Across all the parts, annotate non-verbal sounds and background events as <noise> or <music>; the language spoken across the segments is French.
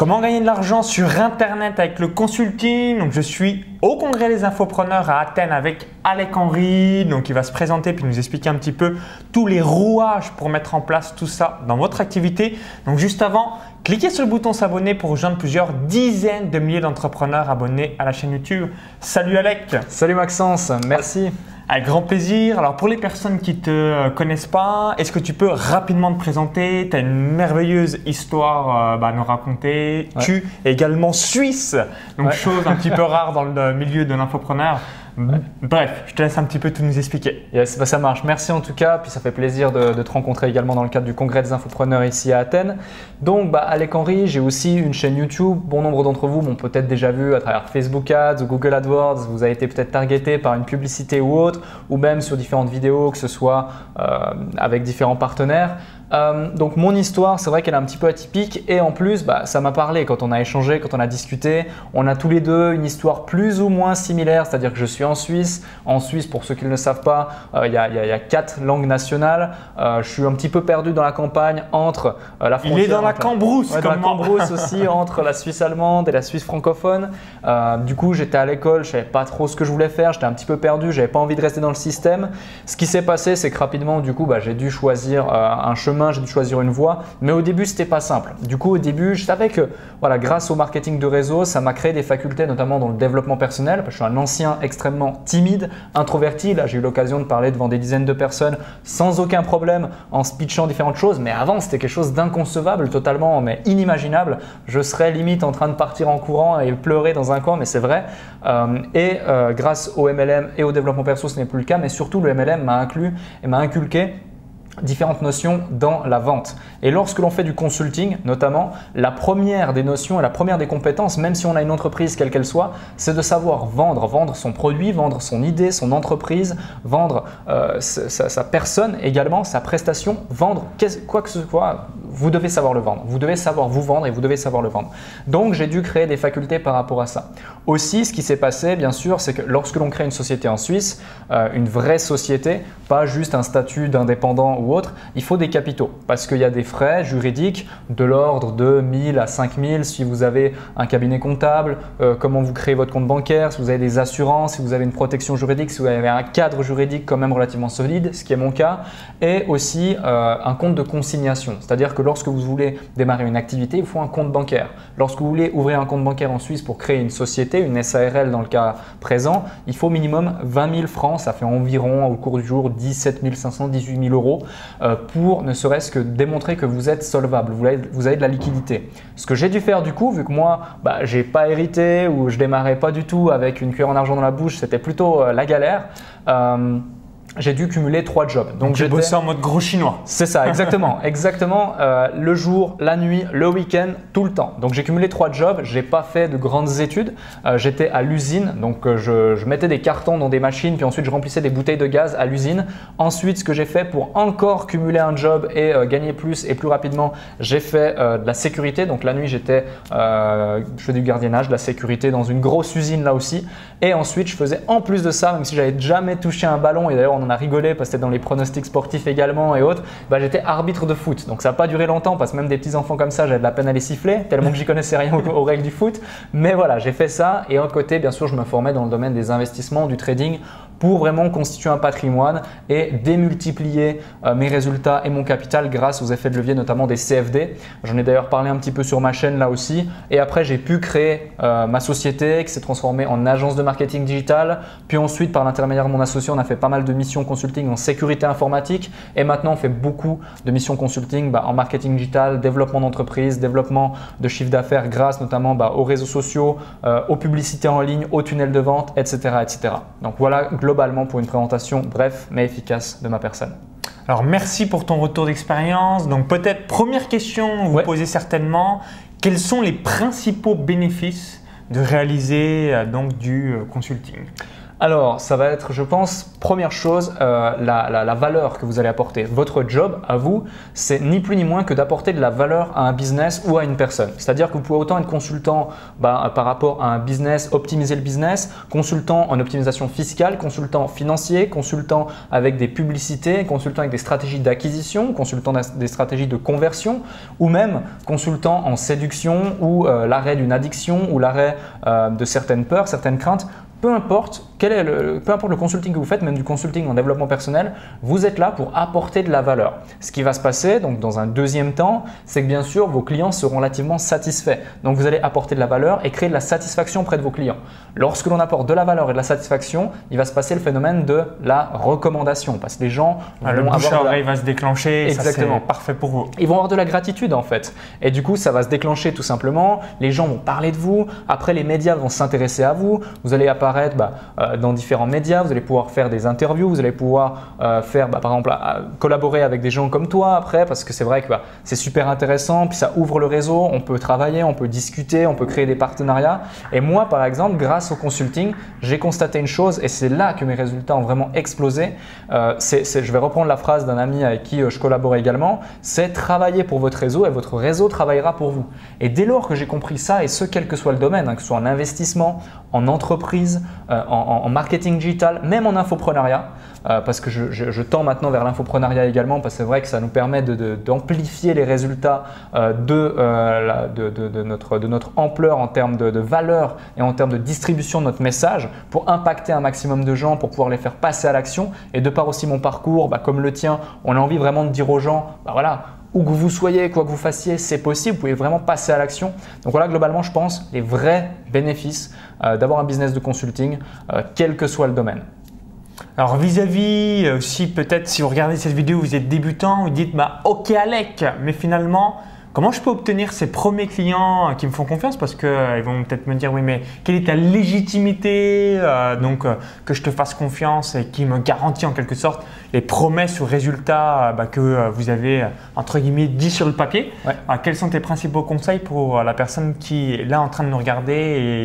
Comment gagner de l'argent sur Internet avec le consulting? Donc, je suis au congrès des infopreneurs à Athènes avec Alec Henry, donc il va se présenter puis nous expliquer un petit peu tous les rouages pour mettre en place tout ça dans votre activité. Donc, juste avant, cliquez sur le bouton s'abonner pour rejoindre plusieurs dizaines de milliers d'entrepreneurs abonnés à la chaîne YouTube. Salut Alec Salut Maxence, merci avec grand plaisir. Alors pour les personnes qui ne te euh, connaissent pas, est-ce que tu peux rapidement te présenter? Tu as une merveilleuse histoire euh, bah, à nous raconter. Tu es également suisse, donc chose un petit peu rare dans le milieu de l'infopreneur. Bref, je te laisse un petit peu tout nous expliquer. Yes, bah, ça marche. Merci en tout cas. Puis ça fait plaisir de, te rencontrer également dans le cadre du congrès des infopreneurs ici à Athènes. Donc, bah, Alec Henry, j'ai aussi une chaîne YouTube. Bon nombre d'entre vous m'ont peut-être déjà vu à travers Facebook Ads ou Google AdWords. Vous avez été peut-être targeté par une publicité ou autre, ou même sur différentes vidéos, que ce soit euh, avec différents partenaires. Euh, donc mon histoire, c'est vrai qu'elle est un petit peu atypique et en plus, bah, ça m'a parlé quand on a échangé, quand on a discuté. On a tous les deux une histoire plus ou moins similaire, c'est-à-dire que je suis en Suisse. En Suisse, pour ceux qui ne le savent pas, euh, il y, a quatre langues nationales. Euh, je suis un petit peu perdu dans la campagne entre la frontière. Il est dans la cambrousse, ouais, dans la cambrousse <laughs> aussi entre la Suisse allemande et la Suisse francophone. du coup, j'étais à l'école, je savais pas trop ce que je voulais faire, j'étais un petit peu perdu, j'avais pas envie de rester dans le système. Ce qui s'est passé, c'est que rapidement, du coup, bah, j'ai dû choisir un chemin j'ai dû choisir une voie. Mais au début, c'était pas simple. Du coup, au début, je savais que voilà, grâce au marketing de réseau, ça m'a créé des facultés, notamment dans le développement personnel. Parce que je suis un ancien extrêmement timide, introverti. Là, j'ai eu l'occasion de parler devant des dizaines de personnes sans aucun problème en speechant différentes choses. Mais avant, c'était quelque chose d'inconcevable, totalement, mais inimaginable. Je serais limite en train de partir en courant et pleurer dans un coin, mais c'est vrai. Euh, et euh, grâce au MLM et au développement perso, ce n'est plus le cas. Mais surtout, le MLM m'a inclus et m'a inculqué différentes notions dans la vente. Et lorsque l'on fait du consulting, notamment, la première des notions et la première des compétences, même si on a une entreprise quelle qu'elle soit, c'est de savoir vendre, vendre son produit, vendre son idée, son entreprise, vendre euh, sa, personne également, sa prestation, vendre quoi que ce soit. Vous devez savoir le vendre. Vous devez savoir vous vendre et vous devez savoir le vendre. Donc j'ai dû créer des facultés par rapport à ça. Aussi, ce qui s'est passé, bien sûr, c'est que lorsque l'on crée une société en Suisse, euh, une vraie société, pas juste un statut d'indépendant ou autre, il faut des capitaux parce qu'il y a des frais juridiques de l'ordre de 1000 à 5000 si vous avez un cabinet comptable, euh, comment vous créez votre compte bancaire, si vous avez des assurances, si vous avez une protection juridique, si vous avez un cadre juridique quand même relativement solide, ce qui est mon cas, et aussi euh, un compte de consignation. C'est-à-dire que lorsque vous voulez démarrer une activité, il faut un compte bancaire. Lorsque vous voulez ouvrir un compte bancaire en Suisse pour créer une société, une SARL dans le cas présent, il faut minimum 20 000 francs, ça fait environ au cours du jour 17 500, 18 000 euros. Euh, pour ne serait-ce que démontrer que vous êtes solvable, vous avez, vous avez de la liquidité. Ce que j'ai dû faire du coup, vu que moi, bah, j'ai pas hérité ou je démarrais pas du tout avec une cuillère en argent dans la bouche, c'était plutôt euh, la galère. Euh, j'ai dû cumuler trois jobs. Donc, j'ai bossé en mode gros chinois. C'est ça, exactement. <laughs> exactement. Euh, le jour, la nuit, le week-end, tout le temps. Donc j'ai cumulé trois jobs. J'ai pas fait de grandes études. Euh, j'étais à l'usine. Donc euh, je, mettais des cartons dans des machines, puis ensuite je remplissais des bouteilles de gaz à l'usine. Ensuite, ce que j'ai fait pour encore cumuler un job et gagner plus et plus rapidement, j'ai fait de la sécurité. Donc la nuit, j'étais, je faisais du gardiennage, de la sécurité dans une grosse usine là aussi. Et ensuite, je faisais en plus de ça, même si j'avais jamais touché un ballon, et d'ailleurs on a rigolé parce que c'était dans les pronostics sportifs également et autres, bah, j'étais arbitre de foot. Donc ça n'a pas duré longtemps parce que même des petits enfants comme ça, j'avais de la peine à les siffler, tellement que j'y connaissais rien aux, règles du foot. Mais voilà, j'ai fait ça et en côté, bien sûr, je me formais dans le domaine des investissements, du trading pour vraiment constituer un patrimoine et démultiplier euh, mes résultats et mon capital grâce aux effets de levier, notamment des CFD. J'en ai d'ailleurs parlé un petit peu sur ma chaîne là aussi. Et après, j'ai pu créer euh, ma société qui s'est transformée en agence de marketing digital. Puis ensuite, par l'intermédiaire de mon associé, on a fait pas mal de missions consulting en sécurité informatique. Et maintenant, on fait beaucoup de missions consulting bah, en marketing digital, développement d'entreprise, développement de chiffre d'affaires grâce notamment bah, aux réseaux sociaux, euh, aux publicités en ligne, aux tunnels de vente, etc. etc. Donc voilà, globalement pour une présentation bref mais efficace de ma personne. Alors merci pour ton retour d'expérience. Donc peut-être première question, vous posez certainement, quels sont les principaux bénéfices de réaliser euh, donc du euh, consulting? Alors, ça va être, je pense, première chose, euh, la, valeur que vous allez apporter. Votre job, à vous, c'est ni plus ni moins que d'apporter de la valeur à un business ou à une personne. C'est-à-dire que vous pouvez autant être consultant bah, par rapport à un business, optimiser le business, consultant en optimisation fiscale, consultant financier, consultant avec des publicités, consultant avec des stratégies d'acquisition, consultant des stratégies de conversion, ou même consultant en séduction ou euh, l'arrêt d'une addiction ou l'arrêt euh, de certaines peurs, certaines craintes peu importe, quel est le, peu importe le consulting que vous faites, même du consulting en développement personnel, vous êtes là pour apporter de la valeur. Ce qui va se passer, donc dans un deuxième temps, c'est que bien sûr, vos clients seront relativement satisfaits. Donc vous allez apporter de la valeur et créer de la satisfaction auprès de vos clients. Lorsque l'on apporte de la valeur et de la satisfaction, il va se passer le phénomène de la recommandation, parce que les gens ah, vont le bouche à va se déclencher. Exactement. Ça, parfait pour vous. Ils vont avoir de la gratitude en fait, et du coup, ça va se déclencher tout simplement. Les gens vont parler de vous. Après, les médias vont s'intéresser à vous. Vous allez apparaître bah, euh, dans différents médias, vous allez pouvoir faire des interviews, vous allez pouvoir euh, faire, bah, par exemple, collaborer avec des gens comme toi après, parce que c'est vrai que bah, c'est super intéressant, puis ça ouvre le réseau, on peut travailler, on peut discuter, on peut créer des partenariats. Et moi, par exemple, grâce au consulting, j'ai constaté une chose, et c'est là que mes résultats ont vraiment explosé. Euh, je vais reprendre la phrase d'un ami avec qui je collabore également, c'est travailler pour votre réseau et votre réseau travaillera pour vous. Et dès lors que j'ai compris ça, et ce quel que soit le domaine, hein, que ce soit en investissement, en entreprise, euh, en, marketing digital, même en infoprenariat, euh, parce que je, tends maintenant vers l'infoprenariat également, parce que c'est vrai que ça nous permet d'amplifier les résultats euh, de, notre, ampleur en termes de, valeur et en termes de distribution de notre message pour impacter un maximum de gens, pour pouvoir les faire passer à l'action. Et de par aussi mon parcours, bah, comme le tien, on a envie vraiment de dire aux gens, bah voilà, où que vous soyez, quoi que vous fassiez, c'est possible, vous pouvez vraiment passer à l'action. Donc voilà, globalement, je pense les vrais bénéfices euh, d'avoir un business de consulting, euh, quel que soit le domaine. Alors vis-à-vis euh, aussi peut-être si vous regardez cette vidéo, vous êtes débutant, vous dites bah ok Alec, mais finalement Comment je peux obtenir ces premiers clients qui me font confiance? Parce qu'ils euh, vont peut-être me dire oui, mais quelle est ta légitimité euh, Donc euh, que je te fasse confiance et qui me garantit en quelque sorte les promesses ou résultats bah, que vous avez entre guillemets dit sur le papier? quels sont tes principaux conseils pour la personne qui est là en train de nous regarder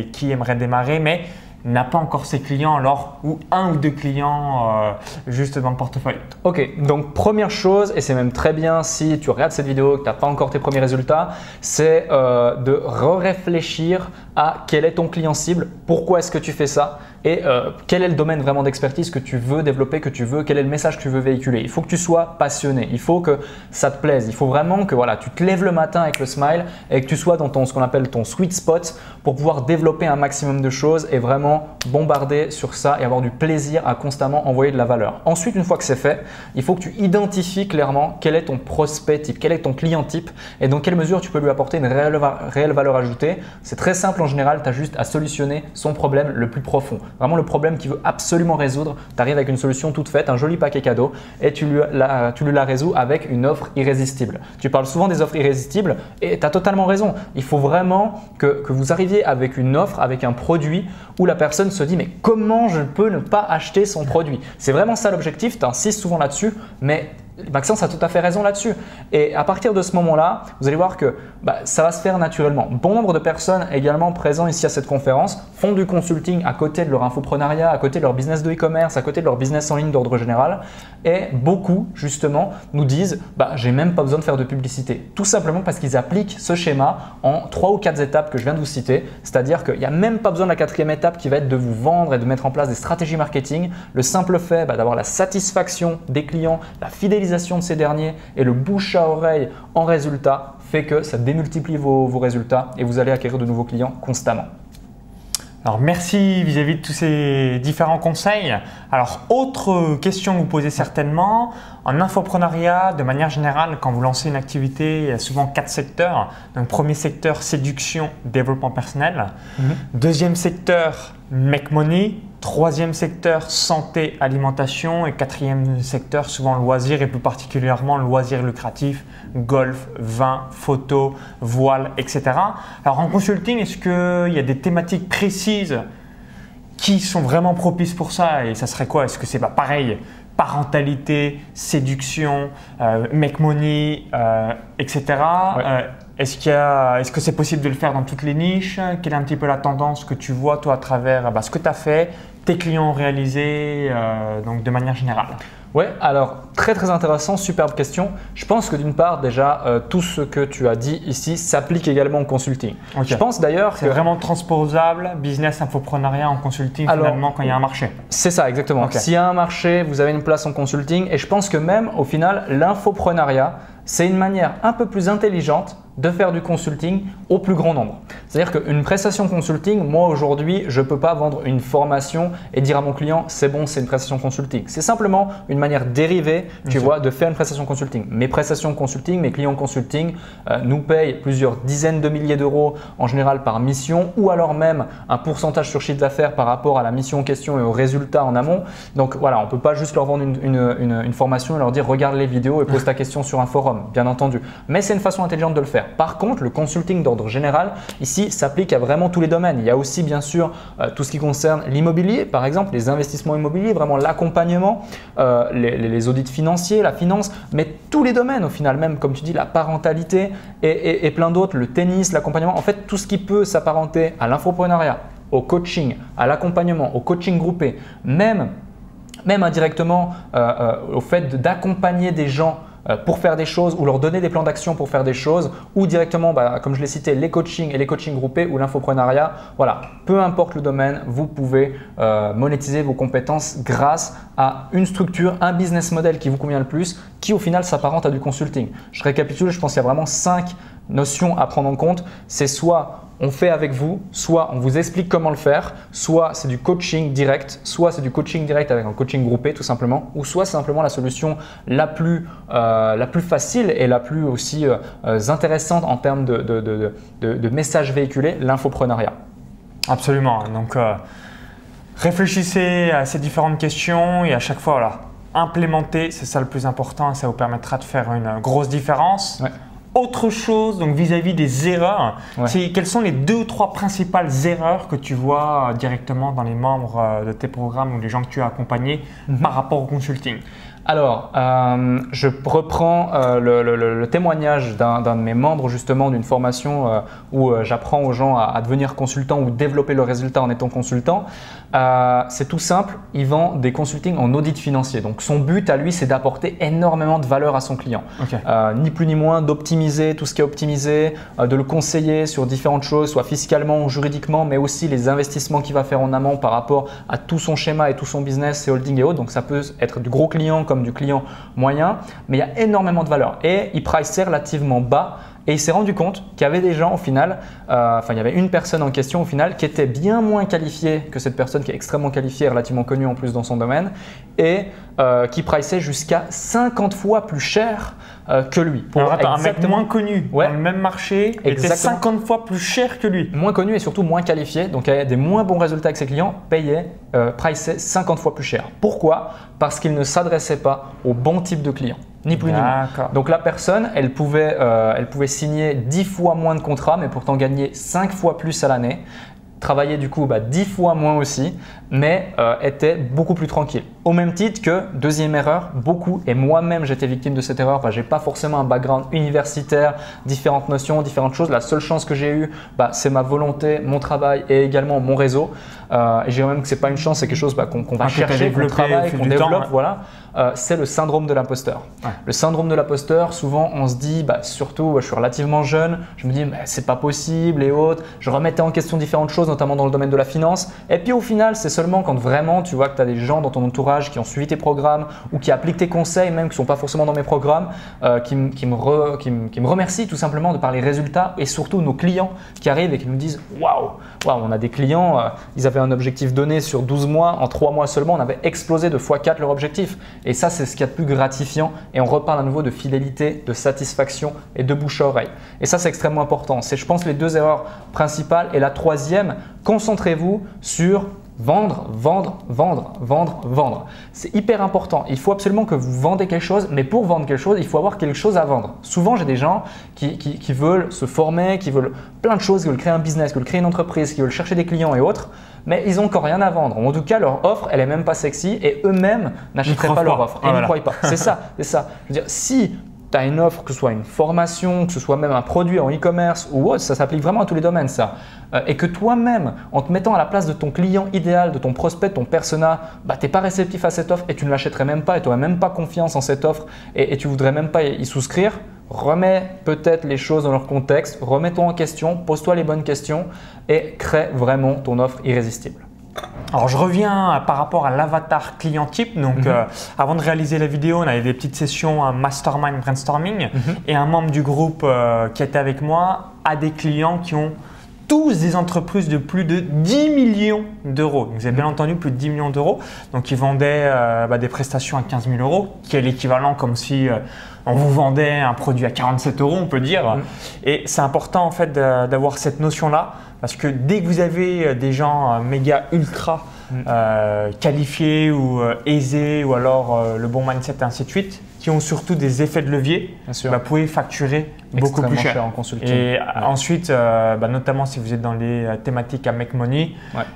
et qui aimerait démarrer, mais n'a pas encore ses clients alors ou un ou deux clients euh, juste dans le portefeuille. Ok, donc première chose, et c'est même très bien si tu regardes cette vidéo que tu n'as pas encore tes premiers résultats, c'est euh, de réfléchir à quel est ton client cible, pourquoi est-ce que tu fais ça et euh, quel est le domaine vraiment d'expertise que tu veux développer, que tu veux, quel est le message que tu veux véhiculer? Il faut que tu sois passionné, il faut que ça te plaise, il faut vraiment que voilà, tu te lèves le matin avec le smile et que tu sois dans ton, ce qu'on appelle ton sweet spot pour pouvoir développer un maximum de choses et vraiment bombarder sur ça et avoir du plaisir à constamment envoyer de la valeur. Ensuite, une fois que c'est fait, il faut que tu identifies clairement quel est ton prospect type, quel est ton client type et dans quelle mesure tu peux lui apporter une réelle, réelle valeur ajoutée. C'est très simple en général, tu as juste à solutionner son problème le plus profond vraiment le problème qu'il veut absolument résoudre. Tu arrives avec une solution toute faite, un joli paquet cadeau, et tu lui, la, tu résous avec une offre irrésistible. Tu parles souvent des offres irrésistibles, et tu as totalement raison. Il faut vraiment que, que vous arriviez avec une offre, avec un produit où la personne se dit mais comment je peux ne pas acheter son produit? C'est vraiment ça l'objectif, tu insistes souvent là-dessus, mais Maxence a tout à fait raison là-dessus. Et à partir de ce moment-là, vous allez voir que bah, ça va se faire naturellement. Bon nombre de personnes également présents ici à cette conférence font du consulting à côté de leur infoprenariat, à côté de leur business de e-commerce, à côté de leur business en ligne d'ordre général. Et beaucoup, justement, nous disent bah, j'ai même pas besoin de faire de publicité. Tout simplement parce qu'ils appliquent ce schéma en trois ou quatre étapes que je viens de vous citer. C'est-à-dire qu'il n'y a même pas besoin de la quatrième étape qui va être de vous vendre et de mettre en place des stratégies marketing. Le simple fait bah, d'avoir la satisfaction des clients, la fidélisation de ces derniers et le bouche à oreille en résultat fait que ça démultiplie vos, vos résultats et vous allez acquérir de nouveaux clients constamment. Alors merci vis-à-vis de tous ces différents conseils. Alors autre question que vous posez certainement, en infoprenariat, de manière générale, quand vous lancez une activité, il y a souvent quatre secteurs. Donc premier secteur, séduction, développement personnel. Mhm. Deuxième secteur, make money. Troisième secteur, santé, alimentation. Et quatrième secteur, souvent loisir et plus particulièrement loisir lucratif, golf, vin, photo, voile, etc. Alors en consulting, est-ce qu'il y a des thématiques précises qui sont vraiment propices pour ça? Et ça serait quoi? Est-ce que c'est pas pareil? Parentalité, séduction, euh, make money, euh, etc. Euh, Est-ce qu'il y a- est-ce que c'est possible de le faire dans toutes les niches? Quelle est un petit peu la tendance que tu vois toi à travers bah, ce que tu as fait, tes clients ont réalisé, euh, donc de manière générale Ouais, alors très très intéressant, superbe question. Je pense que d'une part déjà euh, tout ce que tu as dit ici s'applique également au consulting. Je pense d'ailleurs que C'est vraiment transposable, business, infoprenariat en consulting Alors- finalement quand il y a un marché. C'est ça, exactement. Ok. S'il y a un marché, vous avez une place en consulting. Et je pense que même au final, l'infoprenariat, c'est une manière un peu plus intelligente de faire du consulting au plus grand nombre. C'est-à-dire qu'une prestation consulting, moi aujourd'hui, je ne peux pas vendre une formation et dire à mon client, c'est bon, c'est une prestation consulting. C'est simplement une manière dérivée, tu vois, de faire une prestation consulting. Mes prestations consulting, mes clients consulting euh, nous payent plusieurs dizaines de milliers d'euros en général par mission ou alors même un pourcentage sur chiffre d'affaires par rapport à la mission en question et aux résultats en amont. Donc voilà, on ne peut pas juste leur vendre une, une- une- une formation et leur dire regarde les vidéos et pose ta question sur un forum, bien entendu. Mais c'est une façon intelligente de le faire. Par contre, le consulting d'ordre général, ici, s'applique à vraiment tous les domaines. Il y a aussi bien sûr euh, tout ce qui concerne l'immobilier, par exemple, les investissements immobiliers, vraiment l'accompagnement, euh, les, audits financiers, la finance, mais tous les domaines au final, même comme tu dis, la parentalité et, plein d'autres, le tennis, l'accompagnement, en fait tout ce qui peut s'apparenter à l'infoprenariat, au coaching, à l'accompagnement, au coaching groupé, même indirectement euh, au fait d'accompagner des gens pour faire des choses ou leur donner des plans d'action pour faire des choses ou directement, bah, comme je l'ai cité, les coachings et les coachings groupés ou l'infoprenariat. Voilà, peu importe le domaine, vous pouvez euh, monétiser vos compétences grâce à une structure, un business model qui vous convient le plus, qui au final s'apparente à du consulting. Je récapitule, je pense qu'il y a vraiment cinq notions à prendre en compte. C'est soit on fait avec vous, soit on vous explique comment le faire, soit c'est du coaching direct, soit c'est du coaching direct avec un coaching groupé tout simplement, ou soit c'est simplement la solution la plus, euh, la plus facile et la plus aussi euh, euh, intéressante en termes de, de, de- de- de messages véhiculés, l'infoprenariat. Absolument. Donc, euh, réfléchissez à ces différentes questions et à chaque fois, voilà, implémenter, c'est ça le plus important ça vous permettra de faire une grosse différence. Ouais. Autre chose, donc vis-à-vis des erreurs, Ouais. c'est quelles sont les deux ou trois principales erreurs que tu vois directement dans les membres euh, de tes programmes ou les gens que tu as accompagnés Mhm. par rapport au consulting? Alors, euh, je reprends euh, le, le- le- le témoignage d'un de mes membres justement d'une formation euh, où j'apprends aux gens à, à devenir consultant ou développer le résultat en étant consultant. Euh, c'est tout simple, il vend des consultings en audit financier. Donc son but à lui, c'est d'apporter énormément de valeur à son client. Euh, ni plus ni moins d'optimiser tout ce qui est optimisé, euh, de le conseiller sur différentes choses, soit fiscalement ou juridiquement, mais aussi les investissements qu'il va faire en amont par rapport à tout son schéma et tout son business, ses holdings et autres. Donc ça peut être du gros client comme du client moyen, mais il y a énormément de valeur. Et il priceait relativement bas. Et il s'est rendu compte qu'il y avait des gens au final, euh, enfin il y avait une personne en question au final qui était bien moins qualifiée que cette personne qui est extrêmement qualifiée, relativement connue en plus dans son domaine, et euh, qui priceait jusqu'à 50 fois plus cher euh, que lui. Pour Alors attends, un mec moins connu Ouais. dans le même marché était Exactement. 50 fois plus cher que lui. moins connu et surtout moins qualifié, donc avait des moins bons résultats avec ses clients, payait, priceait 50 fois plus cher. Pourquoi? Parce qu'il ne s'adressait pas au bon type de client, ni plus ni moins. Donc la personne, elle pouvait, euh, elle pouvait signer 10 fois moins de contrats, mais pourtant gagner 5 fois plus à l'année. Travailler du coup bah, 10 fois moins aussi, mais euh, était beaucoup plus tranquille. Au même titre que, deuxième erreur, beaucoup, et moi-même j'étais victime de cette erreur, bah, j'ai pas forcément un background universitaire, différentes notions, différentes choses. La seule chance que j'ai eue, bah, c'est ma volonté, mon travail et également mon réseau. Euh, et je dirais même que c'est pas une chance, c'est quelque chose bah, qu'on va Ah, chercher, qu'on travaille, qu'on développe. temps, ouais. Voilà, Euh, c'est le syndrome de l'imposteur. Ouais. Le syndrome de l'imposteur, souvent on se dit, bah, surtout je suis relativement jeune, je me dis mais c'est pas possible et autres. Je remettais en question différentes choses, notamment dans le domaine de la finance. Et puis au final, c'est seulement quand vraiment tu vois que tu as des gens dans ton entourage qui ont suivi tes programmes ou qui appliquent tes conseils, même qui sont pas forcément dans mes programmes, euh, qui, m- qui me re- qui me- qui me remercient tout simplement de par les résultats et surtout nos clients qui arrivent et qui nous disent waouh, waouh, on a des clients, euh, ils avaient un objectif donné sur 12 mois, en 3 mois seulement, on avait explosé de x4 leur objectif. Et ça, c'est ce qu'il y a de plus gratifiant. Et on reparle à nouveau de fidélité, de satisfaction et de bouche à oreille. Et ça, c'est extrêmement important. C'est, je pense, les deux erreurs principales. Et la troisième, concentrez-vous sur Vendre, vendre, vendre, vendre, vendre. C'est hyper important. Il faut absolument que vous vendez quelque chose, mais pour vendre quelque chose, il faut avoir quelque chose à vendre. Souvent, j'ai des gens qui, qui- qui veulent se former, qui veulent plein de choses, qui veulent créer un business, qui veulent créer une entreprise, qui veulent chercher des clients et autres, mais ils n'ont encore rien à vendre. En tout cas, leur offre, elle est même pas sexy et eux-mêmes n'achèteraient pas leur offre. Ah, ils voilà. ne croient pas. C'est ça, c'est ça. Je veux dire, si une offre, que ce soit une formation, que ce soit même un produit en e-commerce ou autre, ça s'applique vraiment à tous les domaines ça. Euh, et que toi-même, en te mettant à la place de ton client idéal, de ton prospect, ton persona, bah, tu n'es pas réceptif à cette offre et tu ne l'achèterais même pas et tu n'aurais même pas confiance en cette offre et, et tu voudrais même pas y souscrire, remets peut-être les choses dans leur contexte, remets-toi en question, pose-toi les bonnes questions et crée vraiment ton offre irrésistible. Alors je reviens par rapport à l'avatar client type. Donc mhm. euh, avant de réaliser la vidéo, on avait des petites sessions un mastermind brainstorming mhm. et un membre du groupe euh, qui était avec moi a des clients qui ont tous des entreprises de plus de 10 millions d'euros. Vous avez bien mhm. entendu plus de 10 millions d'euros. Donc ils vendaient euh, bah, des prestations à 15 000 euros, qui est l'équivalent comme si on vous vendait un produit à 47 euros, on peut dire. Et c'est important en fait d'avoir cette notion-là parce que dès que vous avez euh, des gens euh, méga ultra mm. euh, qualifiés ou aisés ou alors le bon mindset et ainsi de suite, qui ont surtout des effets de levier, bah, vous pouvez facturer beaucoup plus cher. en consulting. Et ensuite, bah, notamment si vous êtes dans les thématiques à make money,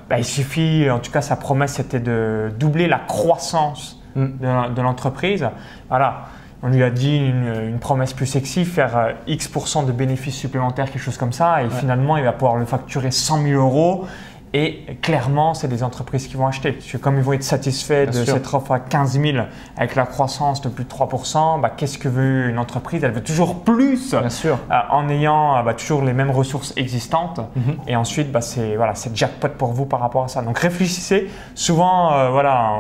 bah, il suffit, en tout cas sa promesse c'était de doubler la croissance mm. de, l'entreprise. Voilà on lui a dit une, promesse plus sexy, faire euh, X% de bénéfices supplémentaires, quelque chose comme ça, et finalement il va pouvoir le facturer 100 000 euros. Et clairement, c'est des entreprises qui vont acheter. Parce que comme ils vont être satisfaits de cette offre à 15 000 avec la croissance de plus de 3%, bah, qu'est-ce que veut une entreprise? Elle veut toujours plus Bien sûr. Euh, en ayant euh, bah, toujours les mêmes ressources existantes. Mhm. Et ensuite, bah, c'est voilà, jackpot pour vous par rapport à ça. Donc réfléchissez. Souvent, voilà,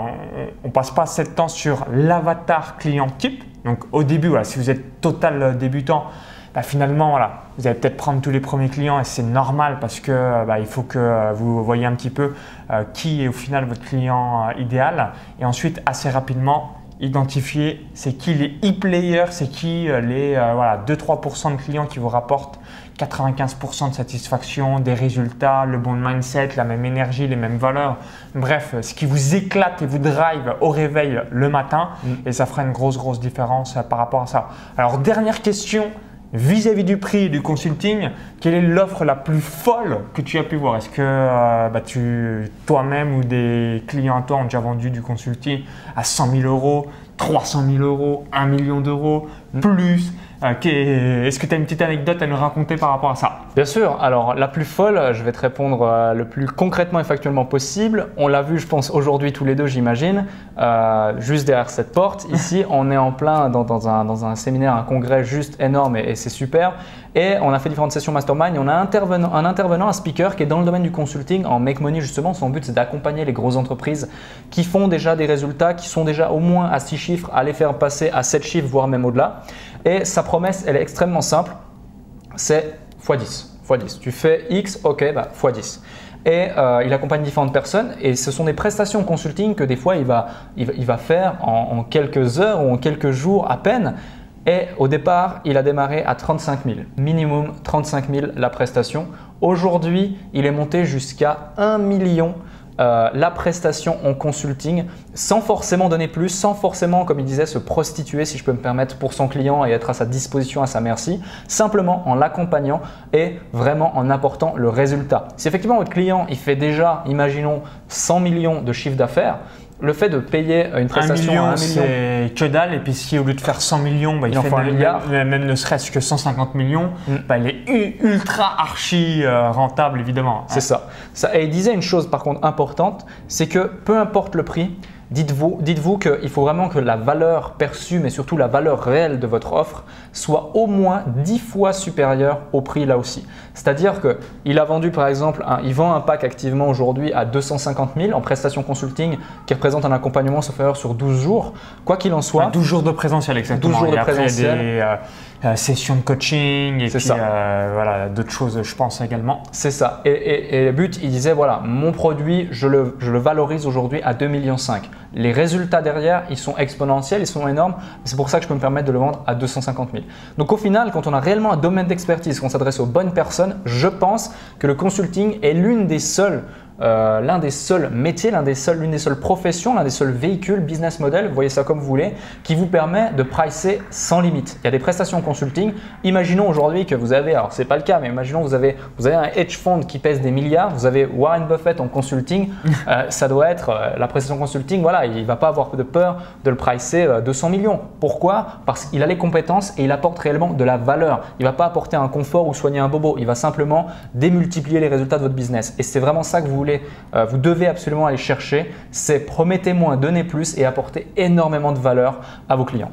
on ne passe pas assez de temps sur l'avatar client type donc au début, si vous êtes total débutant, bah, finalement, vous allez peut-être prendre tous les premiers clients et c'est normal parce que euh, bah, il faut que euh, vous voyez un petit peu euh, qui est au final votre client idéal. Et ensuite, assez rapidement, identifier c'est qui les e-players, c'est qui les voilà, 2-3% de clients qui vous rapportent 95% de satisfaction, des résultats, le bon mindset, la même énergie, les mêmes valeurs. Bref, ce qui vous éclate et vous drive au réveil le matin. Mm. Et ça fera une grosse, grosse différence euh, par rapport à ça. Alors, dernière question vis-à-vis du prix du consulting, quelle est l'offre la plus folle que tu as pu voir? Est-ce que euh, bah, toi-même ou des clients à toi ont déjà vendu du consulting à 100 000 euros, 300 000 euros, 1 million d'euros, mm. plus? Est-ce que tu as une petite anecdote à nous raconter par rapport à ça Bien sûr. Alors, la plus folle, je vais te répondre euh, le plus concrètement et factuellement possible. On l'a vu, je pense, aujourd'hui tous les deux, j'imagine, euh, juste derrière cette porte. <laughs> Ici, on est en plein dans, un, séminaire, un congrès juste énorme et, c'est super. Et on a fait différentes sessions mastermind. Et on a un intervenant, un intervenant, un speaker qui est dans le domaine du consulting en make money justement. Son but, c'est d'accompagner les grosses entreprises qui font déjà des résultats, qui sont déjà au moins à 6 chiffres, à les faire passer à 7 chiffres, voire même au-delà. Et sa promesse, elle est extrêmement simple. C'est x10. x10. Tu fais X, ok, bah, x10 et euh, il accompagne différentes personnes et ce sont des prestations consulting que des fois il va, il va, faire en, en, quelques heures ou en quelques jours à peine. Et au départ, il a démarré à 35 000, minimum 35 000 la prestation. Aujourd'hui, il est monté jusqu'à 1 million euh, la prestation en consulting sans forcément donner plus, sans forcément, comme il disait, se prostituer, si je peux me permettre, pour son client et être à sa disposition, à sa merci, simplement en l'accompagnant et vraiment en apportant le résultat. Si effectivement votre client, il fait déjà, imaginons, 100 millions de chiffre d'affaires, le fait de payer une prestation à un million, c'est que dalle. Et puis si au lieu de faire 100 millions, bah, il, fait un milliard. Même, ne serait-ce que 150 millions, mm. bah, il est ultra archi euh, rentable évidemment. C'est ça. ça. Et il disait une chose par contre importante, c'est que peu importe le prix, Dites-vous dites qu'il faut vraiment que la valeur perçue, mais surtout la valeur réelle de votre offre, soit au moins 10 fois supérieure au prix là aussi. C'est-à-dire qu'il a vendu par exemple, il vend un pack activement aujourd'hui à 250 000 en prestation consulting qui représente un accompagnement sauf erreur sur 12 jours. Quoi qu'il en soit. 12 jours de présentiel, exactement. 12 jours de présentiel. Euh, euh, session de coaching et puis euh, voilà, d'autres choses, je pense également. C'est ça. Et, le but, il disait voilà, mon produit, je le, je le valorise aujourd'hui à 2,5 millions. Les résultats derrière, ils sont exponentiels, ils sont énormes. C'est pour ça que je peux me permettre de le vendre à 250 000. Donc au final, quand on a réellement un domaine d'expertise, qu'on s'adresse aux bonnes personnes, je pense que le consulting est l'une des seules euh, l'un des seuls métiers, l'un des seuls, l'une des seules professions, l'un des seuls véhicules, business model, vous voyez ça comme vous voulez, qui vous permet de pricer sans limite. Il y a des prestations consulting. Imaginons aujourd'hui que vous avez, alors c'est pas le cas, mais imaginons que vous avez, vous avez un hedge fund qui pèse des milliards, vous avez Warren Buffett en consulting, <laughs> euh, ça doit être euh, la prestation consulting, voilà, il va pas avoir de peur de le pricer 200 millions. Pourquoi? Parce qu'il a les compétences et il apporte réellement de la valeur. Il va pas apporter un confort ou soigner un bobo, il va simplement démultiplier les résultats de votre business. Et c'est vraiment ça que vous voulez euh, vous devez absolument aller chercher, c'est promettez moins, donnez plus et apporter énormément de valeur à vos clients.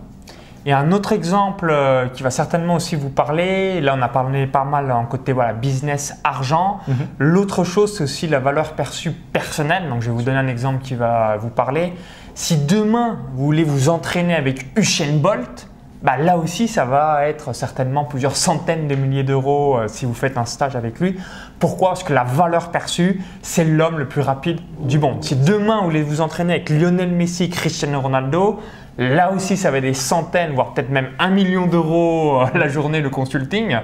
Et un autre exemple euh, qui va certainement aussi vous parler, là on a parlé pas mal en côté voilà, business, argent. Mhm. L'autre chose, c'est aussi la valeur perçue personnelle. Donc je vais vous donner un exemple qui va vous parler. Si demain vous voulez vous entraîner avec Usain Bolt, bah, là aussi, ça va être certainement plusieurs centaines de milliers d'euros euh, si vous faites un stage avec lui. Pourquoi Parce que la valeur perçue, c'est l'homme le plus rapide du monde? Si demain vous voulez vous entraîner avec Lionel Messi, Cristiano Ronaldo, Là aussi, ça va être des centaines, voire peut-être même un million d'euros euh, <laughs> la journée de consulting.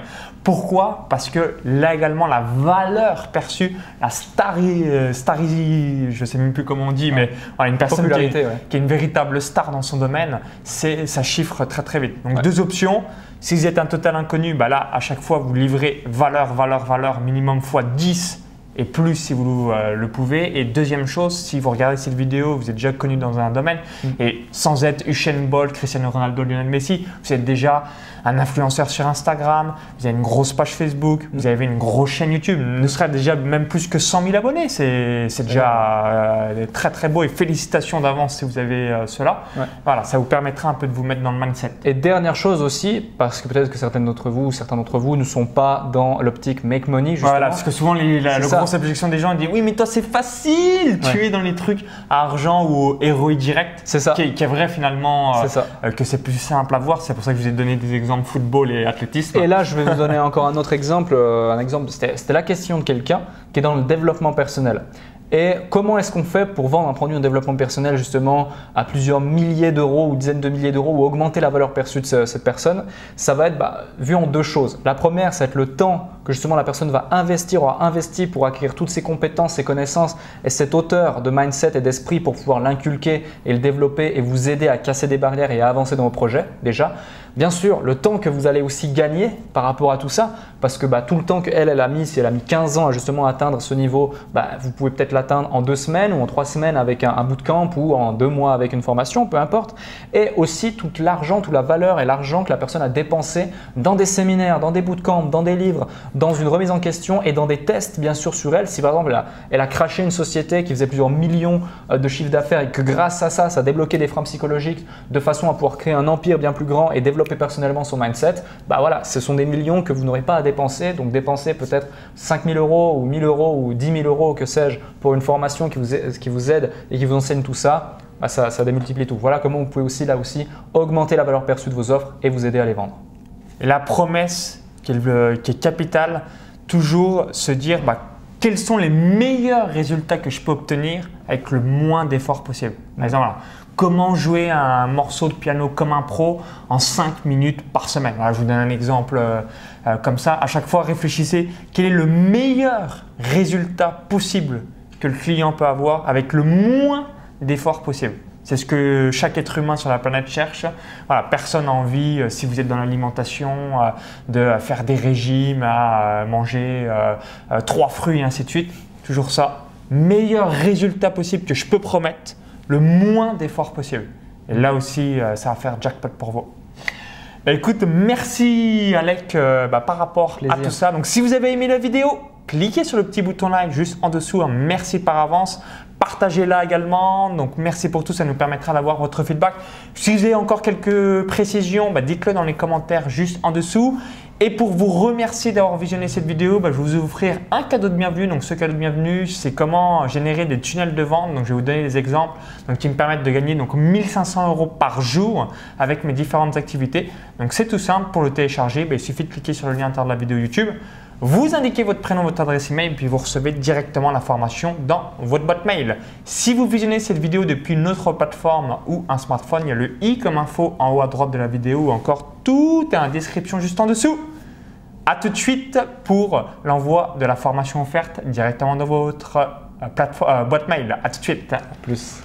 Pourquoi? Parce que là également, la valeur perçue, la stari, euh, stari je ne sais même plus comment on dit, mais une personne qui est, qui est, une véritable star dans son domaine, ça chiffre très très vite. Donc deux options. Si vous êtes un total inconnu, bah là, à chaque fois, vous livrez valeur, valeur, valeur, minimum fois 10 et plus si vous euh, le pouvez. Et deuxième chose, si vous regardez cette vidéo, vous êtes déjà connu dans un domaine mm. et sans être Usain Bolt, Cristiano Ronaldo, Lionel Messi, vous êtes déjà un influenceur sur Instagram, vous avez une grosse page Facebook, vous avez une grosse chaîne YouTube, ne serait déjà même plus que 100 000 abonnés. C'est déjà euh, très très beau et félicitations d'avance si vous avez euh, cela. Voilà, ça vous permettra un peu de vous mettre dans le mindset. Et dernière chose aussi, parce que peut-être que certains d'entre vous, certains d'entre vous ne sont pas dans l'optique make money justement. Voilà, parce que souvent les, la, le grosse objection des gens ils disent oui mais toi c'est facile, tu es dans les trucs à argent ou héroïque direct. C'est ça. Qui est, vrai finalement euh, que c'est plus simple à voir. C'est pour ça que je vous ai donné des exemples football et athlétisme. Et là, je vais vous donner encore un autre exemple. Euh, un exemple, c'était la question de quelqu'un qui est dans le développement personnel. Et comment est-ce qu'on fait pour vendre un produit en développement personnel justement à plusieurs milliers d'euros ou dizaines de milliers d'euros ou augmenter la valeur perçue de cette personne? Ça va être bah, vu en deux choses. La première, ça va être le temps que justement la personne va investir ou a investi pour acquérir toutes ses compétences, ses connaissances et cette hauteur de mindset et d'esprit pour pouvoir l'inculquer et le développer et vous aider à casser des barrières et à avancer dans vos projets déjà. Bien sûr, le temps que vous allez aussi gagner par rapport à tout ça, parce que bah, tout le temps qu'elle, elle a mis, si elle a mis 15 ans à justement atteindre ce niveau, bah, vous pouvez peut-être l'atteindre en deux semaines ou en trois semaines avec un, un bootcamp ou en deux mois avec une formation, peu importe. Et aussi tout l'argent, toute la valeur et l'argent que la personne a dépensé dans des séminaires, dans des bootcamps, dans des livres, dans une remise en question et dans des tests bien sûr sur elle. Si par exemple elle a, craché une société qui faisait plusieurs millions euh, de chiffres d'affaires et que grâce à ça, ça a débloqué des freins psychologiques de façon à pouvoir créer un empire bien plus grand et développer personnellement son mindset, bah voilà, ce sont des millions que vous n'aurez pas à dépenser. Donc dépenser peut-être 5000 euros ou 1000 euros ou 10 000 euros, que sais-je, pour une formation qui vous, qui vous aide et qui vous enseigne tout ça, bah ça, ça démultiplie tout. Voilà comment vous pouvez aussi là aussi augmenter la valeur perçue de vos offres et vous aider à les vendre. La promesse qui est, capitale, toujours se dire bah, quels sont les meilleurs résultats que je peux obtenir avec le moins d'efforts possible. Par exemple, comment jouer un morceau de piano comme un pro en 5 minutes par semaine? je vous donne un exemple euh, euh, comme ça. À chaque fois, réfléchissez quel est le meilleur résultat possible que le client peut avoir avec le moins d'efforts possible? C'est ce que chaque être humain sur la planète cherche. Voilà, personne n'a envie, euh, si vous êtes dans l'alimentation, de faire des régimes, à manger trois fruits et ainsi de suite. Toujours ça. Meilleur résultat possible que je peux promettre le moins d'efforts possible. Et là aussi, euh, ça va faire jackpot pour vous. Bah, écoute, merci Alec euh, bah, par rapport à tout ça. Donc si vous avez aimé la vidéo, cliquez sur le petit bouton like juste en dessous. Hein. Merci par avance. Partagez-la également. Donc merci pour tout, ça nous permettra d'avoir votre feedback. Si vous avez encore quelques précisions, bah, dites-le dans les commentaires juste en dessous. Et pour vous remercier d'avoir visionné cette vidéo, bah, je vais vous offrir un cadeau de bienvenue. Donc ce cadeau de bienvenue, c'est comment générer des tunnels de vente. Donc je vais vous donner des exemples qui me permettent de gagner donc 1500 euros par jour avec mes différentes activités. Donc c'est tout simple pour le télécharger. Bah, il suffit de cliquer sur le lien intérieur de la vidéo YouTube. Vous indiquez votre prénom, votre adresse email, puis vous recevez directement la formation dans votre boîte mail. Si vous visionnez cette vidéo depuis une autre plateforme ou un smartphone, il y a le i comme info en haut à droite de la vidéo ou encore tout est en description juste en dessous. A tout de suite pour l'envoi de la formation offerte directement dans votre plateforme, boîte mail. À tout de suite. Plus.